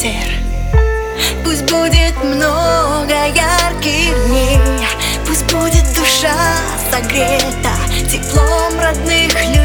Пусть ветер. Пусть будет много ярких дней. Пусть будет душа согрета Теплом родных людей